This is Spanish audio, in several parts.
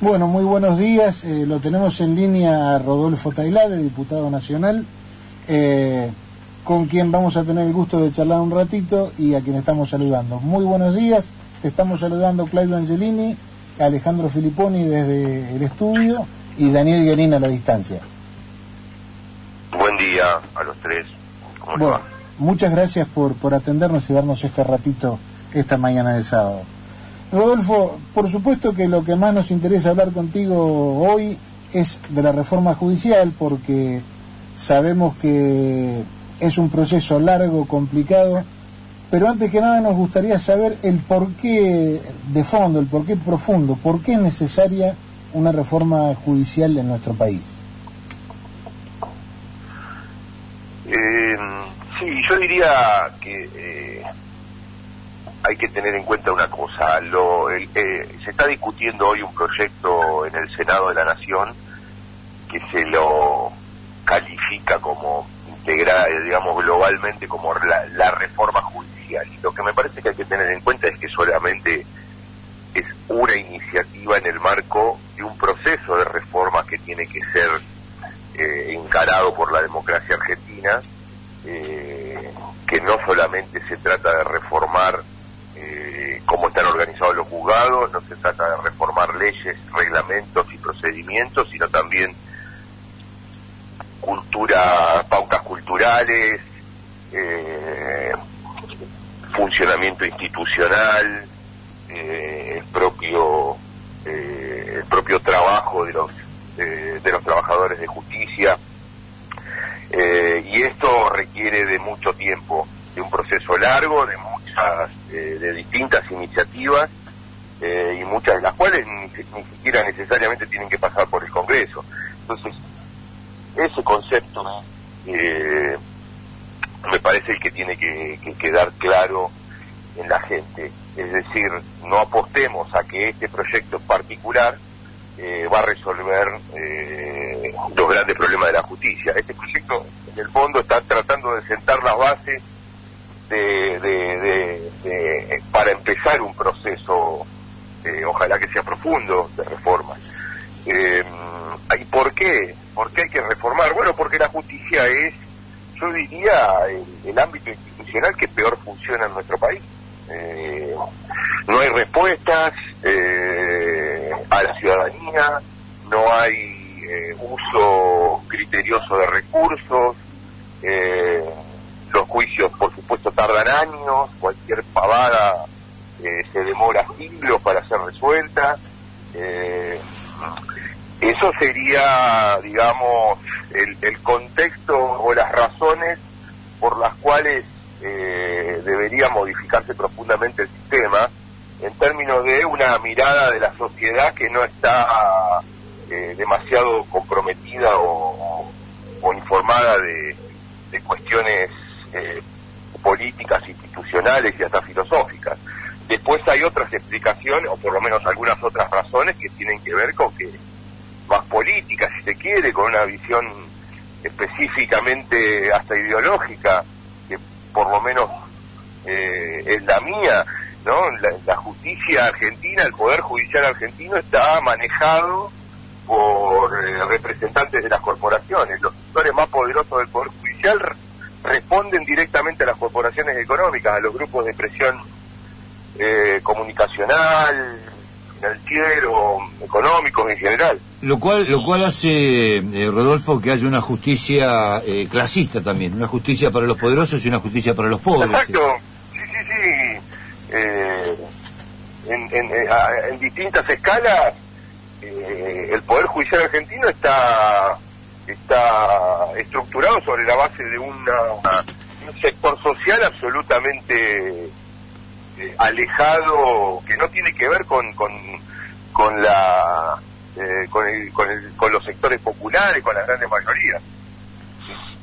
Bueno, muy buenos días. Eh, lo tenemos en línea a Rodolfo Tailade, diputado nacional, eh, con quien vamos a tener el gusto de charlar un ratito y a quien estamos saludando. Muy buenos días. Te estamos saludando Claudio Angelini, Alejandro Filipponi desde el estudio y Daniel Guerín a la distancia. Buen día a los tres. ¿Cómo les Bueno, muchas gracias por, por atendernos y darnos este ratito esta mañana de sábado. Rodolfo, por supuesto que lo que más nos interesa hablar contigo hoy es de la reforma judicial porque sabemos que es un proceso largo, complicado, pero antes que nada nos gustaría saber el porqué de fondo, el porqué profundo, por qué es necesaria una reforma judicial en nuestro país. Eh, sí, yo diría que hay que tener en cuenta una cosa. Lo, el- eh, se está discutiendo hoy un proyecto en el Senado de la Nación que se lo califica como integrada, digamos, globalmente como la, la reforma judicial. Y lo que me parece que hay que tener en cuenta es que solamente es una iniciativa en el marco de un proceso de reforma que tiene que ser eh, encarado por la democracia argentina, eh, que no solamente se trata de reformar cómo están organizados los juzgados, no se trata de reformar leyes, reglamentos y procedimientos, sino también cultura, pautas culturales, eh, funcionamiento institucional, eh, el propio eh, el propio trabajo de los de los trabajadores de justicia. Y esto requiere de mucho tiempo de un proceso largo de eh, de distintas iniciativas eh, y muchas de las cuales ni, ni siquiera necesariamente tienen que pasar por el Congreso entonces ese concepto eh, me parece el que tiene que, que quedar claro en la gente. Es decir, no apostemos a que este proyecto en particular eh, va a resolver los grandes problemas de la justicia. Este proyecto, en el fondo, está tratando de sentar las bases de, de- para empezar un proceso, eh, ojalá que sea profundo, de reforma. Eh, ¿Y por qué? ¿Por qué hay que reformar? Bueno, porque la justicia es, yo diría, el, el ámbito institucional que peor funciona en nuestro país. Eh, no hay respuestas eh, a la ciudadanía, no hay eh, uso criterioso de recursos, eh, los juicios, por supuesto, tardan años, cualquier pavada eh, se demora siglos para ser resuelta. Eh, eso sería, digamos, el, contexto o las razones por las cuales eh, debería modificarse profundamente el sistema en términos de una mirada de la sociedad que no está demasiado comprometida o, o informada de, cuestiones políticas, institucionales y hasta filosóficas. Después hay otras explicaciones, o por lo menos algunas otras razones que tienen que ver con que más política, si se quiere, con una visión específicamente hasta ideológica, que por lo menos eh, es la mía, ¿no? La, justicia argentina, el poder judicial argentino está manejado por eh, representantes de las corporaciones. Los sectores más poderosos del poder judicial r- responden directamente a las corporaciones a los grupos de presión eh, comunicacional, financiero, económicos en general. Lo cual, lo cual hace, eh, Rodolfo, que haya una justicia eh, clasista también, una justicia para los poderosos y una justicia para los pobres. Exacto, sí, sí, sí. Eh, en, en- eh, en distintas escalas, eh, el Poder Judicial argentino está, está estructurado sobre la base de una, un sector social absolutamente eh, alejado, que no tiene que ver con, con, con la... eh, con, el- con, el- con los sectores populares, con las grandes mayorías.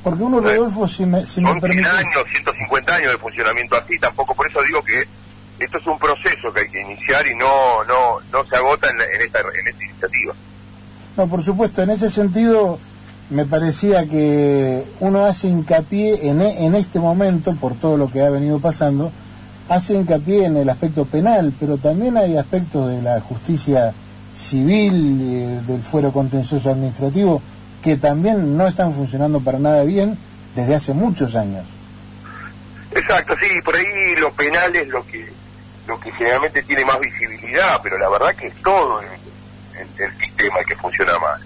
Porque uno, Rodolfo, si me, si me Son 100 permite... años, 150 años de funcionamiento así, tampoco por eso digo que esto es un proceso que hay que iniciar y no no no se agota en, la- en esta en esta iniciativa. No, por supuesto, en ese sentido me parecía que uno hace hincapié en, e- en este momento, por todo lo que ha venido pasando, hace hincapié en el aspecto penal, pero también hay aspectos de la justicia civil, eh, del fuero contencioso administrativo, que también no están funcionando para nada bien desde hace muchos años. Exacto, sí, por ahí lo penal es lo que lo que generalmente tiene más visibilidad, pero la verdad que es todo el, sistema el que funciona mal.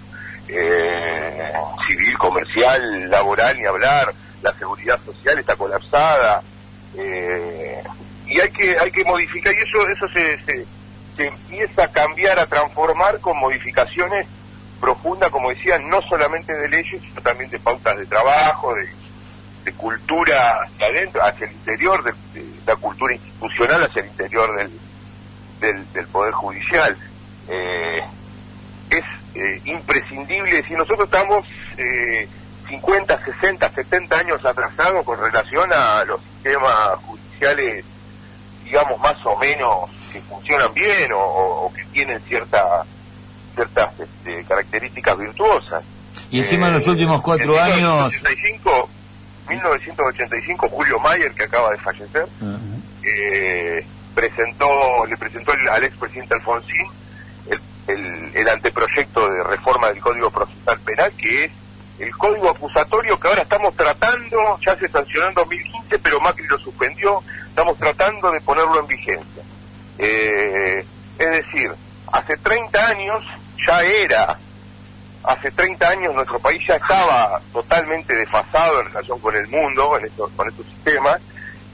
Eh, civil, comercial, laboral, ni hablar, la seguridad social está colapsada, eh, y hay que hay que modificar, y eso eso se, se, empieza a cambiar, a transformar con modificaciones profundas, como decía, no solamente de leyes, sino también de pautas de trabajo, de cultura hacia adentro, hacia el interior, de, la cultura institucional hacia el interior del, del, Poder Judicial. Eh, eh, imprescindible, si nosotros estamos eh, 50, 60, 70 años atrasados con relación a los sistemas judiciales, digamos, más o menos que funcionan bien o, que tienen cierta, ciertas este, características virtuosas. Y encima en los últimos cuatro años... 1985, Julio Mayer, que acaba de fallecer, eh, presentó, le presentó al expresidente Alfonsín el, anteproyecto de reforma del Código Procesal Penal, que es el código acusatorio que ahora estamos tratando, ya se sancionó en 2015, pero Macri lo suspendió, estamos tratando de ponerlo en vigencia. Eh, es decir, hace 30 años ya era hace 30 años nuestro país ya estaba totalmente desfasado en relación con el mundo, en estos, con estos sistemas,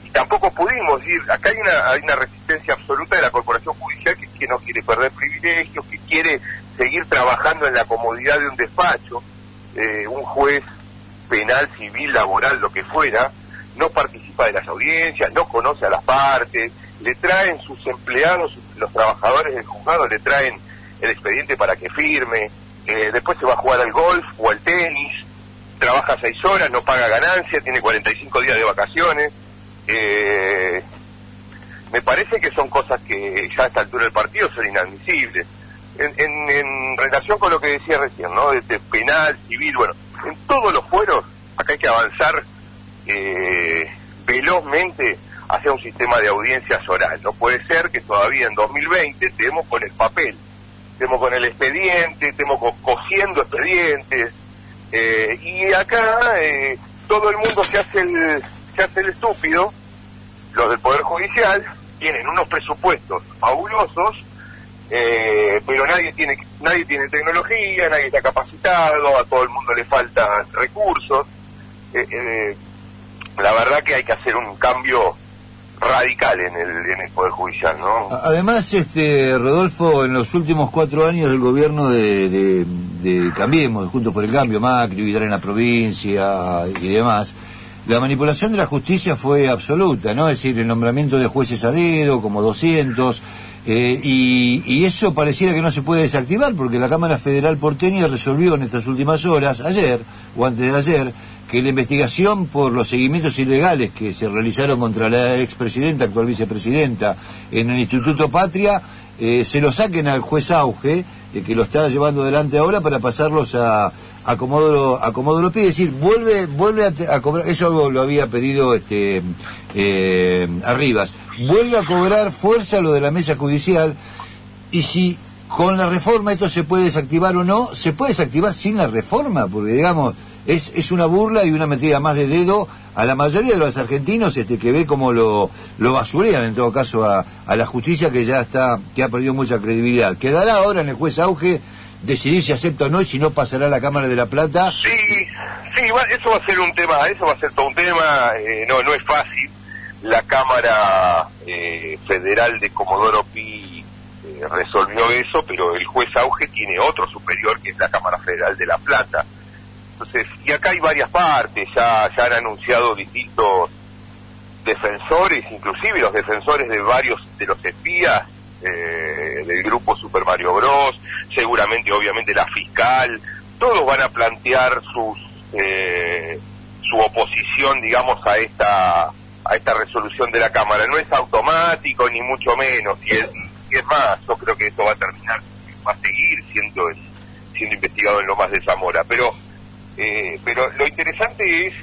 y tampoco pudimos ir, acá hay una resistencia absoluta de la corporación judicial que, no quiere perder privilegios, que quiere seguir trabajando en la comodidad de un despacho, eh, un juez penal, civil, laboral, lo que fuera, no participa de las audiencias, no conoce a las partes, le traen sus empleados, los trabajadores del juzgado, le traen el expediente para que firme, eh, después se va a jugar al golf o al tenis, trabaja seis horas, no paga ganancia, tiene 45 días de vacaciones. Eh, me parece que son cosas que ya a esta altura del partido son inadmisibles. En, relación con lo que decía recién, ¿no? De, penal, civil, bueno, en todos los fueros acá hay que avanzar eh, velozmente hacia un sistema de audiencias oral. No puede ser que todavía en 2020 estemos con el papel estemos con el expediente, estemos cosiendo expedientes, eh, y acá eh, todo el mundo se hace se hace el estúpido, los del Poder Judicial tienen unos presupuestos fabulosos, eh, pero nadie tiene nadie tiene tecnología, nadie está capacitado, a todo el mundo le faltan recursos. la verdad que hay que hacer un cambio radical en el, en el Poder Judicial, ¿no? Además, este Rodolfo, en los últimos cuatro años del gobierno de, de, Cambiemos, Juntos por el Cambio, Macri, Vidal en la provincia y demás, la manipulación de la justicia fue absoluta, ¿no? Es decir, el nombramiento de jueces a dedo, como 200, eh, y, eso pareciera que no se puede desactivar, porque la Cámara Federal porteña resolvió en estas últimas horas, ayer o antes de ayer, que la investigación por los seguimientos ilegales que se realizaron contra la expresidenta, actual vicepresidenta, en el Instituto Patria, eh, se lo saquen al juez Auge, eh, que lo está llevando adelante ahora para pasarlos a, a Comodoro, a Comodoro Pi, es decir, vuelve, vuelve a, cobrar, eso lo había pedido este eh, Arribas, vuelve a cobrar fuerza lo de la mesa judicial, y si con la reforma esto se puede desactivar o no, se puede desactivar sin la reforma, porque digamos, es, es una burla y una metida más de dedo a la mayoría de los argentinos este, que ve como lo, lo basurean en todo caso a, a la justicia que ya está, que ha perdido mucha credibilidad. Quedará ahora en el juez Auge decidir si acepta o no y si no pasará a la Cámara de la Plata. Sí, sí, eso va a ser un tema, eso va a ser todo un tema, eh, no, no es fácil. La Cámara eh, Federal de Comodoro Pi eh, resolvió eso, pero el juez Auge tiene otro superior que es la Cámara Federal de La Plata. Entonces, y acá hay varias partes, ya, ya han anunciado distintos defensores, inclusive los defensores de varios de los espías eh, del grupo Super Mario Bros, obviamente la fiscal, todos van a plantear sus eh, su oposición, digamos, a esta a esta resolución de la Cámara. No es automático ni mucho menos, y es, más, yo creo que esto va a terminar, va a seguir siendo siendo investigado en lo más de Zamora, pero eh, pero lo interesante es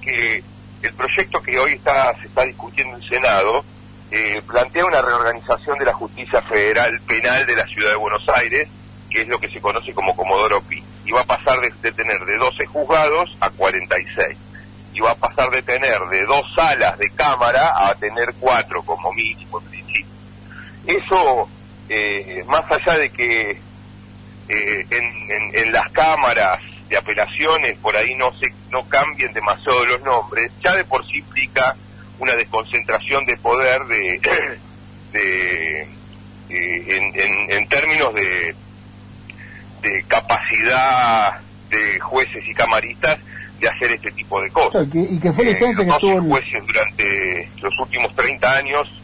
que el proyecto que hoy está, se está discutiendo en Senado eh, plantea una reorganización de la justicia federal penal de la ciudad de Buenos Aires que es lo que se conoce como Comodoro Pi. Y va a pasar de, tener de 12 juzgados a 46. Y va a pasar de tener de dos salas de cámara a tener cuatro como mínimo en principio. Eso, eh, más allá de que eh, en, en- en las cámaras de apelaciones por ahí no se no cambien demasiado los nombres, ya de por sí implica una desconcentración de poder de, de eh, en, en- en términos de capacidad de jueces y camaristas de hacer este tipo de cosas. Claro, que- y que fue la Eh, instancia que estuvo... 12 el- jueces durante los últimos 30 años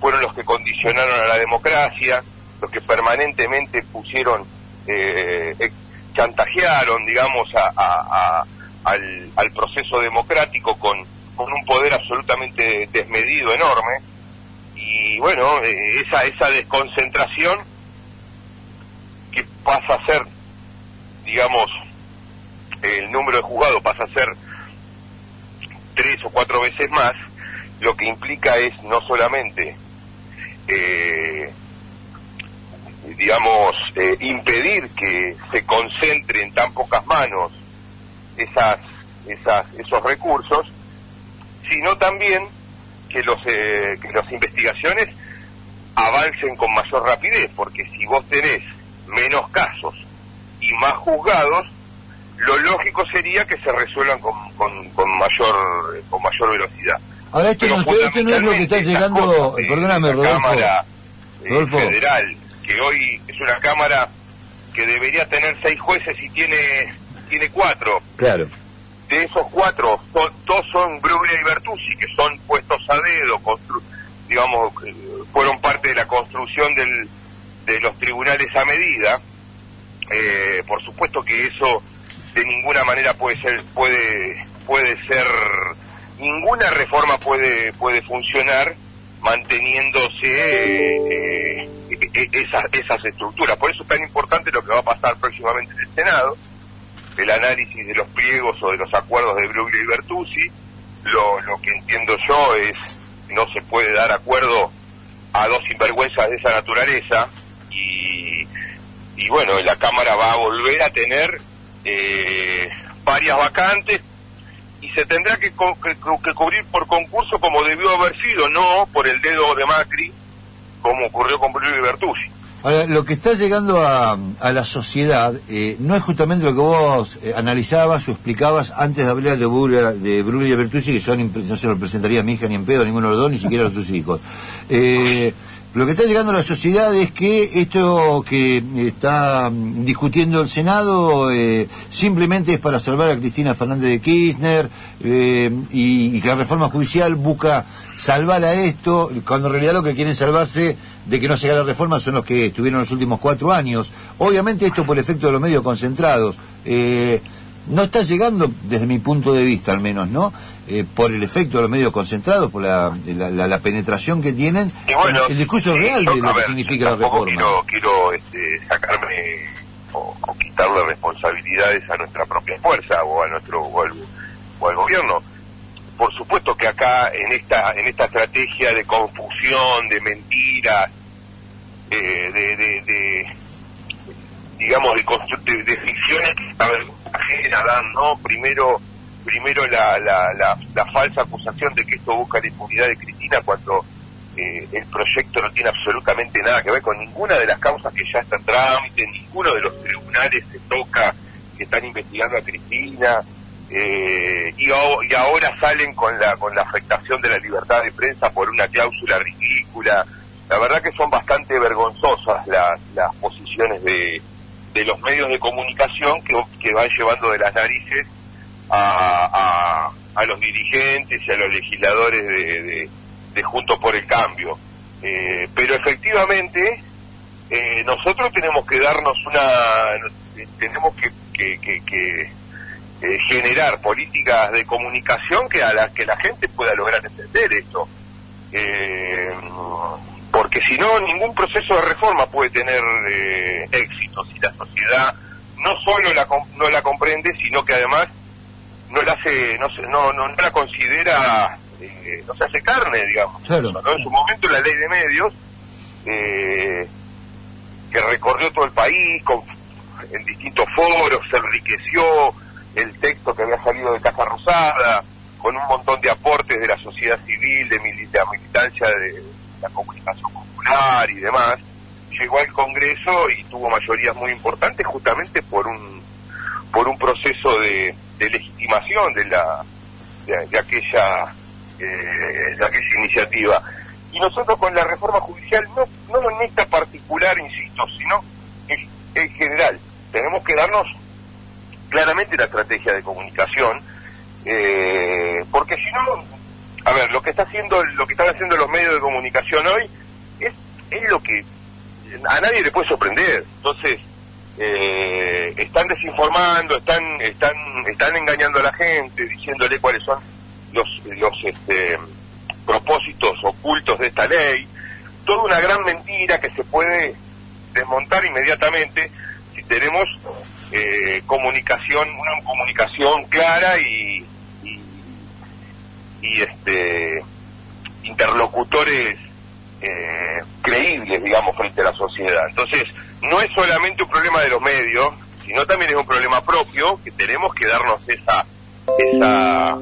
fueron los que condicionaron a la democracia, los que permanentemente pusieron, eh, eh, chantajearon, digamos, a, a- a- al, al proceso democrático con, con un poder absolutamente desmedido, enorme. Y bueno, eh, esa, esa desconcentración que pasa a ser, digamos, el número de juzgados pasa a ser tres o cuatro veces más, lo que implica es no solamente, eh, digamos, eh, impedir que se concentre en tan pocas manos esas, esas, esos recursos, sino también que los eh, que las investigaciones avancen con mayor rapidez, porque si vos tenés menos casos y más juzgados, lo lógico sería que se resuelvan con, con, con mayor con mayor velocidad. Ahora, esto no, esto no es lo que está llegando, de perdóname, la Rodolfo. Cámara eh, Rodolfo. Federal, que hoy es una Cámara que debería tener seis jueces y tiene tiene cuatro. Claro. De esos cuatro, son- dos son Bruglia y Bertuzzi, que son puestos a dedo, constru- digamos, eh, fueron parte de la construcción del, de los tribunales a medida. Eh, por supuesto que eso de ninguna manera puede ser puede puede ser ninguna reforma puede puede funcionar manteniéndose eh, eh, eh, esas esas estructuras. Por eso es tan importante lo que va a pasar próximamente en el senado el análisis de los pliegos o de los acuerdos de Bruglia y Bertuzzi. Lo, lo que entiendo yo es no se puede dar acuerdo a dos sinvergüenzas de esa naturaleza y y bueno, la Cámara va a volver a tener eh, varias vacantes y se tendrá que, co- que, cubrir por concurso como debió haber sido, no por el dedo de Macri, como ocurrió con Bruno y Bertuzzi. Ahora, lo que está llegando a, a la sociedad eh, no es justamente lo que vos eh, analizabas o explicabas antes de hablar de Bruglia, de Bruglia y Bertuzzi, que yo no se lo presentaría a mi hija ni en pedo, a ninguno de los dos, ni siquiera a sus hijos. Eh, lo que está llegando a la sociedad es que esto que está mm, discutiendo el Senado eh, simplemente es para salvar a Cristina Fernández de Kirchner eh, y, que la reforma judicial busca salvar a esto, cuando en realidad lo que quieren salvarse de que no se haga la reforma son los que estuvieron los últimos cuatro años. Obviamente esto por efecto de los medios concentrados. Eh, no está llegando, desde mi punto de vista al menos, ¿no? Eh, por el efecto de los medios concentrados, por la, la, la- la penetración que tienen, bueno, el discurso sí, real yo- de lo que significa la reforma. Quiero, quiero este, sacarme o, o quitarle responsabilidades a nuestra propia fuerza o a nuestro o al, o al gobierno. Por supuesto que acá en esta en esta estrategia de confusión, de mentiras, eh, de, de, de, digamos de, de, de ficciones que a ver, dan, ¿no? Primero primero la, la, la, la falsa acusación de que esto busca la impunidad de Cristina cuando eh, el proyecto no tiene absolutamente nada que ver con ninguna de las causas que ya está en trámite, ninguno de los tribunales se toca que están investigando a Cristina, eh, y, ahora salen con la, con la afectación de la libertad de prensa por una cláusula ridícula. La verdad que son bastante vergonzosas las posiciones de, de los medios de comunicación que, que van llevando de las narices a, a, los dirigentes y a los legisladores de, de, Juntos por el Cambio. Eh, pero efectivamente, eh, nosotros tenemos que darnos una, tenemos que, que, que, que, eh, generar políticas de comunicación que a las que la gente pueda lograr entender esto. Eh, porque si no, ningún proceso de reforma puede tener eh, éxito si la sociedad no solo la, no la comprende, sino que además no la hace, no, se- no, no, no la considera, eh, no se hace carne, digamos. Claro. ¿no? En su momento la ley de medios eh, que recorrió todo el país con, en distintos foros, se enriqueció el texto que había salido de Casa Rosada, con un montón de aportes de la sociedad civil, de, la militancia de la comunicación popular y demás, llegó al Congreso y tuvo mayorías muy importantes justamente por un por un proceso de, legitimación de la de, aquella eh, de aquella iniciativa. Y nosotros con la reforma judicial no no en esta particular insisto sino en, en general tenemos que darnos claramente la estrategia de comunicación eh, porque si no a ver lo que está haciendo lo que están haciendo los medios de comunicación hoy es es lo que a nadie le puede sorprender. Entonces, eh, están desinformando, están, están, están engañando a la gente, diciéndole cuáles son los, los este, propósitos ocultos de esta ley. Toda una gran mentira que se puede desmontar inmediatamente si tenemos eh, comunicación, una comunicación clara y, y, este interlocutores eh, creíbles, digamos, frente a la sociedad. Entonces, no es solamente un problema de los medios, sino también es un problema propio que tenemos que darnos esa, esa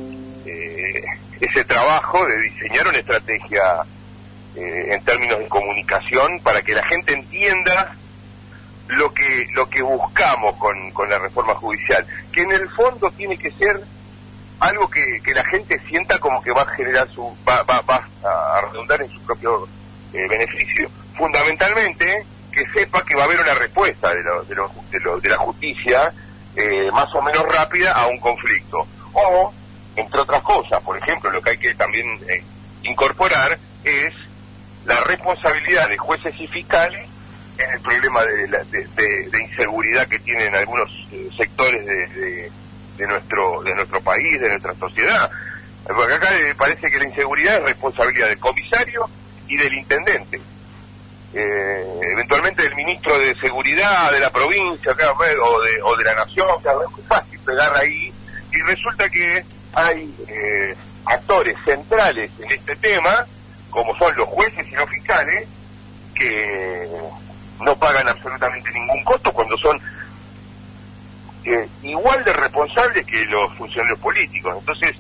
eh, ese trabajo de diseñar una estrategia eh, en términos de comunicación para que la gente entienda lo que lo que buscamos con, con la reforma judicial, que en el fondo tiene que ser algo que, que la gente sienta como que va a generar su va, va, va a redundar en su propio eh, beneficio. Fundamentalmente, que sepa que va a haber una respuesta de, lo, de, lo, de, la justicia eh, más o menos rápida a un conflicto. O, entre otras cosas, por ejemplo, lo que hay que también eh, incorporar es la responsabilidad de jueces y fiscales en el problema de, de, inseguridad que tienen algunos sectores de, de, nuestro de nuestro país, de nuestra sociedad. Porque acá parece que la inseguridad es responsabilidad del comisario y del intendente. Eh, eventualmente del ministro de seguridad de la provincia o, de, o de la nación, es muy fácil pegar ahí y resulta que hay eh, actores centrales en este tema, como son los jueces y los fiscales, que no pagan absolutamente ningún costo cuando son eh, igual de responsables que los funcionarios políticos. Entonces,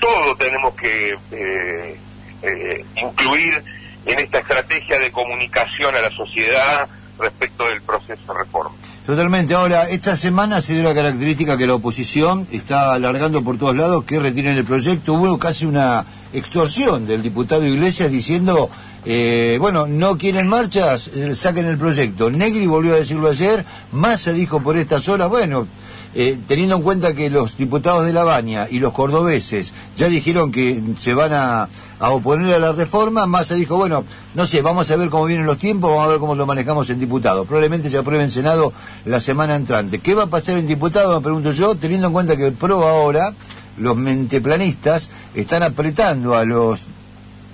todo tenemos que eh, incluir en esta estrategia de comunicación a la sociedad respecto del proceso de reforma. Totalmente. Ahora, esta semana se dio la característica que la oposición está alargando por todos lados que retiren el proyecto. Hubo casi una extorsión del diputado Iglesias diciendo, eh, bueno, no quieren marchas, eh, saquen el proyecto. Negri volvió a decirlo ayer, se dijo por estas horas, bueno, eh, teniendo en cuenta que los diputados de La Baña y los cordobeses ya dijeron que se van a, oponer a la reforma, Massa dijo, bueno, no sé, vamos a ver cómo vienen los tiempos, vamos a ver cómo lo manejamos en diputados. Probablemente se apruebe en Senado la semana entrante. ¿Qué va a pasar en diputados, me pregunto yo, teniendo en cuenta que el PRO ahora, los menteplanistas, están apretando a los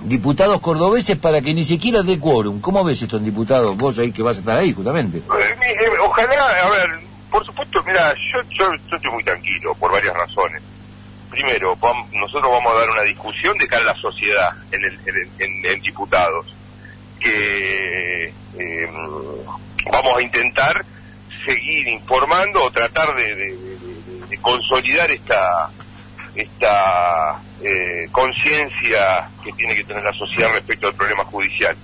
diputados cordobeses para que ni siquiera dé quórum. ¿Cómo ves esto en diputados? Vos ahí que vas a estar ahí, justamente. Eh, eh, ojalá, a ver, por supuesto, mira, yo, yo, estoy muy tranquilo por varias razones. Primero, nosotros vamos a dar una discusión de cara a la sociedad en, el, en, diputados, que eh, vamos a intentar seguir informando o tratar de, consolidar esta esta eh, conciencia que tiene que tener la sociedad respecto al problema judicial.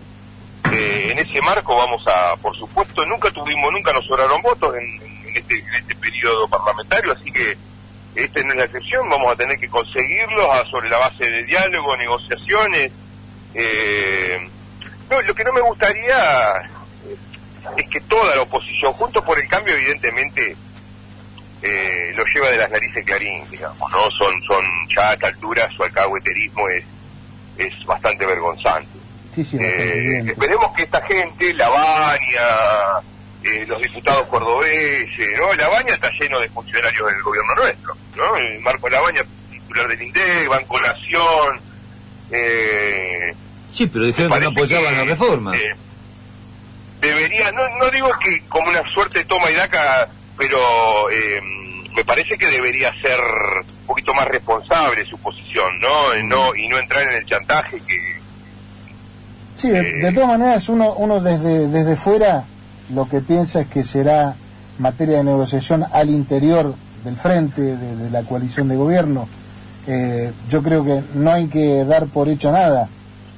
Eh, en ese marco vamos a, por supuesto, nunca tuvimos, nunca nos sobraron votos en, este, en este periodo parlamentario, así que esta no es la excepción, vamos a tener que conseguirlos sobre la base de diálogo, negociaciones. Eh, lo que no me gustaría eh, es que toda la oposición, junto por el cambio, evidentemente, eh, lo lleva de las narices Clarín, digamos, ¿no? Son, son ya a esta altura su alcahueterismo es, es bastante vergonzante. esperemos que esta gente, la Baña, eh, los diputados cordobeses, ¿no? La Baña está lleno de funcionarios del gobierno nuestro, ¿no? El Marco Baña, titular del INDE, Banco Nación. Eh, sí, pero dijeron que no apoyaban la reforma. Eh, debería, no, no digo que como una suerte toma y daca, pero eh, me parece que debería ser un poquito más responsable su posición, ¿no? no y no entrar en el chantaje que... Sí, de, de todas maneras uno, uno desde, desde fuera lo que piensa es que será materia de negociación al interior del frente, de, la coalición de gobierno. Eh, yo creo que no hay que dar por hecho nada,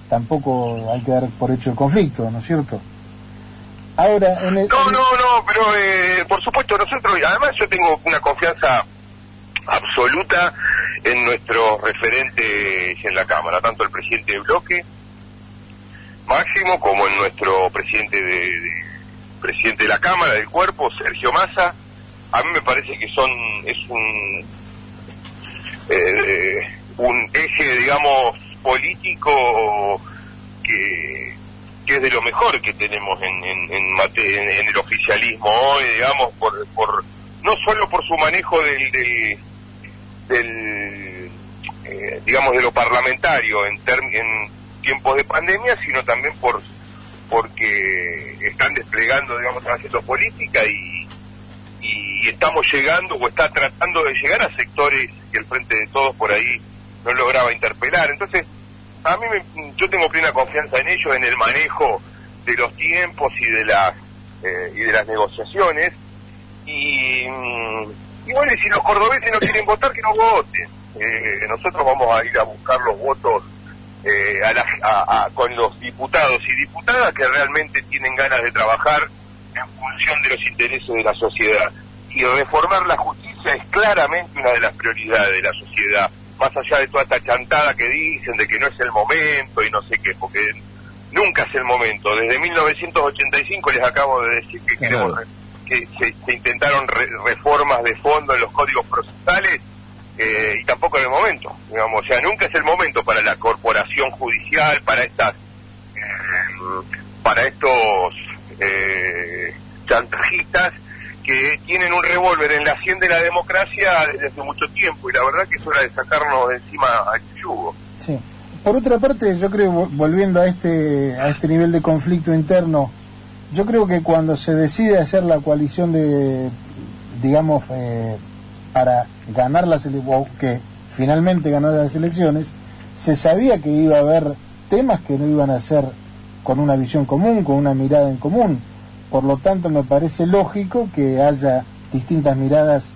tampoco hay que dar por hecho el conflicto, ¿no es cierto? Ahora, no, no, no, pero eh, por supuesto nosotros, además yo tengo una confianza absoluta en nuestros referentes en la Cámara, tanto el presidente de bloque Máximo como en nuestro presidente de, presidente de la Cámara del Cuerpo, Sergio Massa. A mí me parece que son es un eh, un eje, digamos, político que, que es de lo mejor que tenemos en, en, el oficialismo hoy, digamos, por, por no solo por su manejo del, del, eh, digamos, de lo parlamentario en, en tiempos de pandemia, sino también por porque están desplegando, digamos, haciendo política y, y estamos llegando o está tratando de llegar a sectores que el Frente de Todos por ahí no lograba interpelar. Entonces, a mí yo tengo plena confianza en ellos, en el manejo de los tiempos y de las eh, y de las negociaciones. Y, mm, y bueno, si los cordobeses no quieren votar, que no voten. Eh, nosotros vamos a ir a buscar los votos eh, a con los diputados y diputadas que realmente tienen ganas de trabajar en función de los intereses de la sociedad. Y reformar la justicia es claramente una de las prioridades de la sociedad más allá de toda esta chantada que dicen de que no es el momento y no sé qué, porque nunca es el momento. Desde 1985 les acabo de decir que, que se, intentaron reformas de fondo en los códigos procesales eh, y tampoco es el momento. Digamos, o sea, nunca es el momento para la corporación judicial, para estas, eh, para estos eh, chantajistas que tienen un revólver en la sien de la democracia desde hace mucho tiempo y la verdad que es hora de sacarnos de encima al yugo. Sí. Por otra parte, yo creo, volviendo a este, a este nivel de conflicto interno, yo creo que cuando se decide hacer la coalición de, digamos, eh, para ganar las elecciones, que finalmente ganó las elecciones, se sabía que iba a haber temas que no iban a ser con una visión común, con una mirada en común por lo tanto, me parece lógico que haya distintas miradas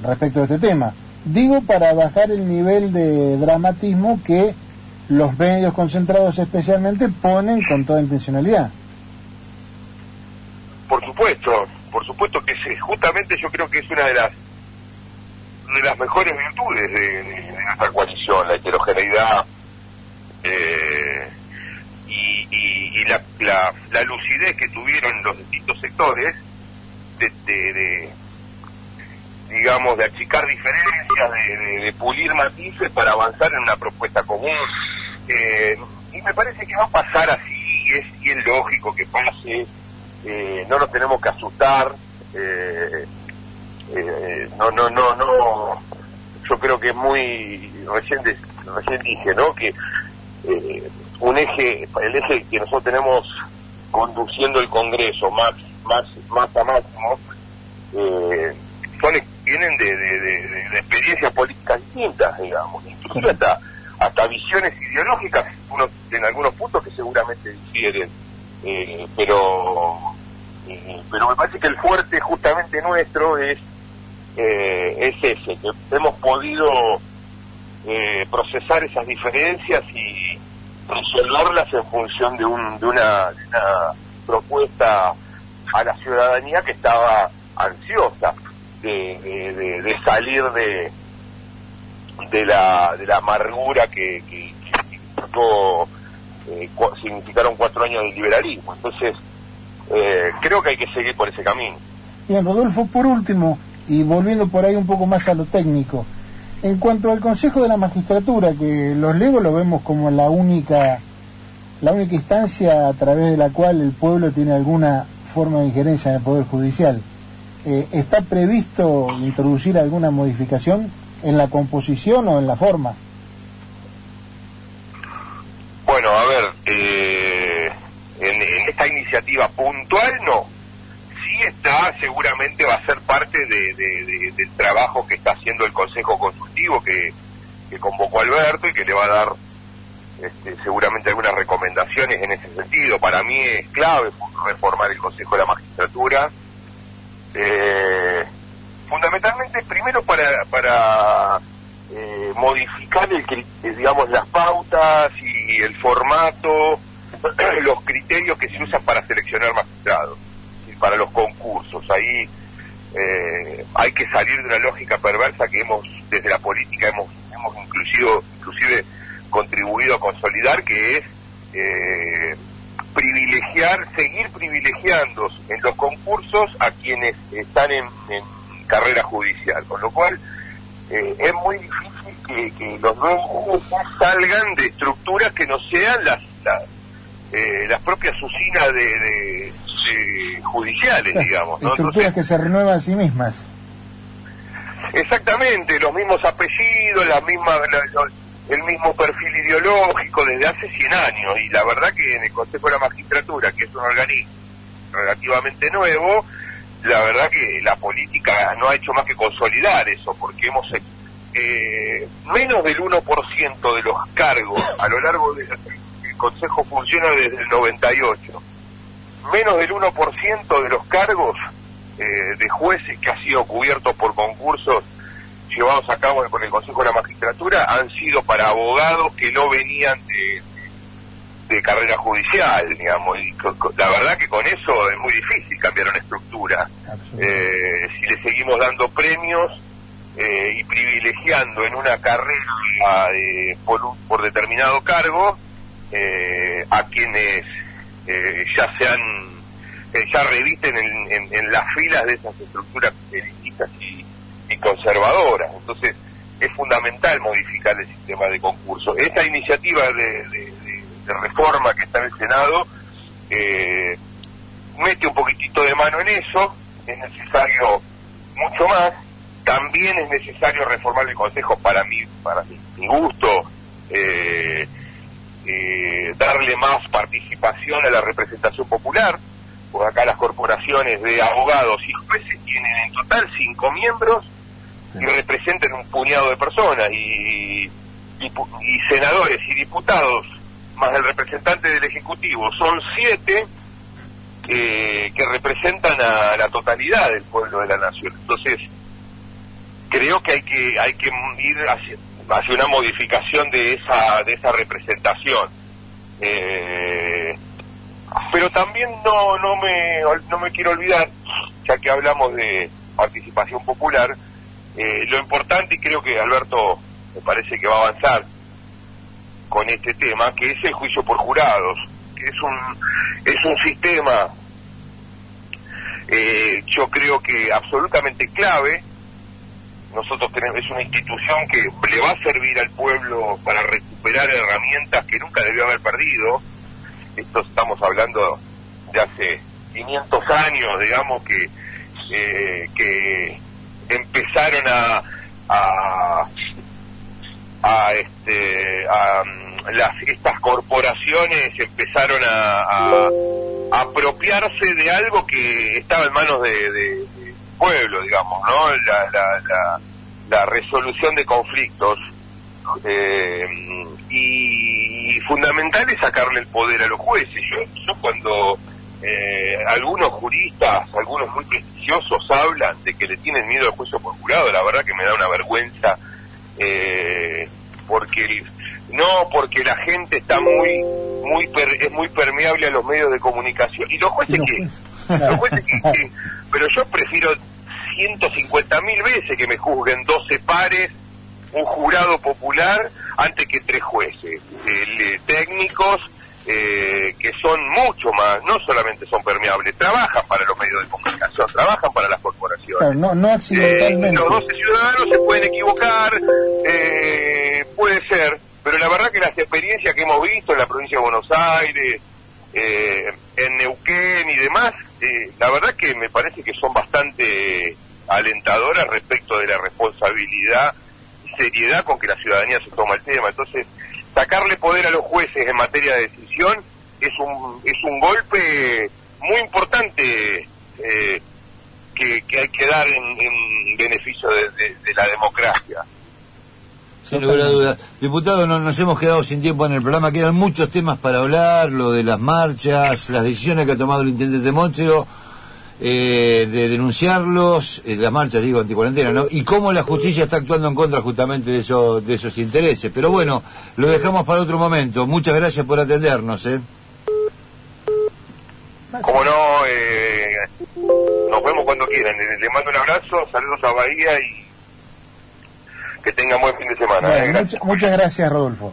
respecto a este tema. Digo para bajar el nivel de dramatismo que los medios concentrados especialmente ponen con toda intencionalidad. Por supuesto, por supuesto que sí. Justamente yo creo que es una de las de las mejores virtudes de, de nuestra coalición, la heterogeneidad eh, y, la, la, lucidez que tuvieron los distintos sectores de, digamos, de achicar diferencias, de, pulir matices para avanzar en una propuesta común. Eh, y me parece que va a pasar así, y es, y es lógico que pase, eh, no nos tenemos que asustar, eh, no, no, no, no, yo creo que es muy, recién, recién dije, ¿no? Que un eje, el eje que nosotros tenemos conduciendo el Congreso, más, más, más a máximo, eh, son, vienen de, de, experiencias políticas distintas, digamos, incluso hasta, hasta visiones ideológicas, en algunos puntos que seguramente difieren, eh, pero, eh, pero me parece que el fuerte justamente nuestro es, es ese, que hemos podido procesar esas diferencias y resolverlas en función de, un, de, una, propuesta a la ciudadanía que estaba ansiosa de, de, salir de, de, la, de la amargura que, que, eh, significaron cuatro años de liberalismo. Entonces, eh, creo que hay que seguir por ese camino. Bien, Rodolfo, por último, y volviendo por ahí un poco más a lo técnico, en cuanto al Consejo de la Magistratura, que los legos lo vemos como la única, la única instancia a través de la cual el pueblo tiene alguna forma de injerencia en el Poder Judicial, eh, ¿está previsto introducir alguna modificación en la composición o en la forma? Bueno, a ver, eh, en esta iniciativa puntual no, está, seguramente va a ser parte de, del trabajo que está haciendo el Consejo Que, convocó Alberto y que le va a dar este, seguramente algunas recomendaciones en ese sentido. Para mí es clave reformar el Consejo de la Magistratura. Eh, fundamentalmente, primero para, eh, modificar el, digamos las pautas y el formato, los criterios que se usan para seleccionar magistrados y para los concursos. Ahí eh, hay que salir de una lógica perversa que hemos desde la política hemos hemos inclusive inclusive contribuido a consolidar, que es eh, privilegiar, seguir privilegiando en los concursos a quienes están en, carrera judicial, con lo cual eh, es muy difícil que, los nuevos salgan de estructuras que no sean las las, eh, las propias usinas de, judiciales, digamos. Estructuras que se renuevan a sí mismas. Exactamente, los mismos apellidos, las mismas, el mismo perfil ideológico desde hace 100 años y la verdad que en el Consejo de la Magistratura, que es un organismo relativamente nuevo, la verdad que la política no ha hecho más que consolidar eso, porque hemos eh, menos del 1% de los cargos a lo largo del el Consejo funciona desde el 98, menos del 1% de los cargos eh, de jueces que ha sido cubierto por concursos llevados a cabo con el Consejo de la Magistratura han sido para abogados que no venían de, de carrera judicial, digamos. Y la verdad que con eso es muy difícil cambiar una estructura. Eh, si le seguimos dando premios eh, y privilegiando en una carrera eh, por, por determinado cargo a quienes ya sean ya revisten en, en, las filas de esas estructuras elitistas y y conservadoras. Entonces, es fundamental modificar el sistema de concurso. Esta iniciativa de, reforma que está en el Senado eh, mete un poquitito de mano en eso, es necesario mucho más. También es necesario reformar el Consejo para mí, para mi, gusto, eh, eh, darle más participación a la representación popular, porque acá las corporaciones de abogados y jueces tienen en total cinco miembros y representan un puñado de personas y, y, senadores y diputados más el representante del Ejecutivo son siete eh, que representan a la totalidad del pueblo de la nación. Entonces, creo que hay que hay que ir hacia, hacia una modificación de esa de esa representación. Eh, pero también no no me no me quiero olvidar, ya que hablamos de participación popular, eh, lo importante, y creo que Alberto me parece que va a avanzar con este tema, que es el juicio por jurados, que es un, es un sistema, eh, yo creo que absolutamente clave. Nosotros tenemos, es una institución que le va a servir al pueblo para recuperar herramientas que nunca debió haber perdido. Esto estamos hablando de hace 500 años, digamos, que, eh, que empezaron a, a, este a, las estas corporaciones empezaron a, apropiarse de algo que estaba en manos de, pueblo digamos no la, la, la, resolución de conflictos eh, y, y, fundamental es sacarle el poder a los jueces. Yo, yo cuando eh, algunos juristas, algunos muy prestigiosos hablan de que le tienen miedo al juicio por jurado, la verdad que me da una vergüenza, eh, porque no porque la gente está muy muy es muy permeable a los medios de comunicación. Y los jueces que los jueces. Que, pero yo prefiero 150 mil veces que me juzguen 12 pares un jurado popular antes que tres jueces eh, técnicos eh, que son mucho más, no solamente son permeables, trabajan para los medios de comunicación, trabajan para las corporaciones. no, no accidentalmente. Eh, los 12 ciudadanos se pueden equivocar, eh, puede ser, pero la verdad que las experiencias que hemos visto en la provincia de Buenos Aires, en Neuquén y demás, la verdad que me parece que son bastante alentadoras respecto de la responsabilidad y seriedad con que la ciudadanía se toma el tema. Entonces, sacarle poder a los jueces en materia de decisión es un, es un golpe muy importante eh, que, hay que dar en, beneficio de, la democracia. Sin lugar a dudas. Diputado, no, nos hemos quedado sin tiempo en el programa. Quedan muchos temas para hablar, lo de las marchas, las decisiones que ha tomado el intendente Moncho, eh, de denunciarlos, eh, las marchas, digo, anticuarentena, ¿no? Y cómo la justicia está actuando en contra justamente de, eso, de esos intereses. Pero bueno, lo dejamos para otro momento. Muchas gracias por atendernos, ¿eh? Como no, eh, nos vemos cuando quieran. Le, mando un abrazo, saludos a Bahía y que tengan buen fin de semana. Bueno, muchas gracias, Rodolfo.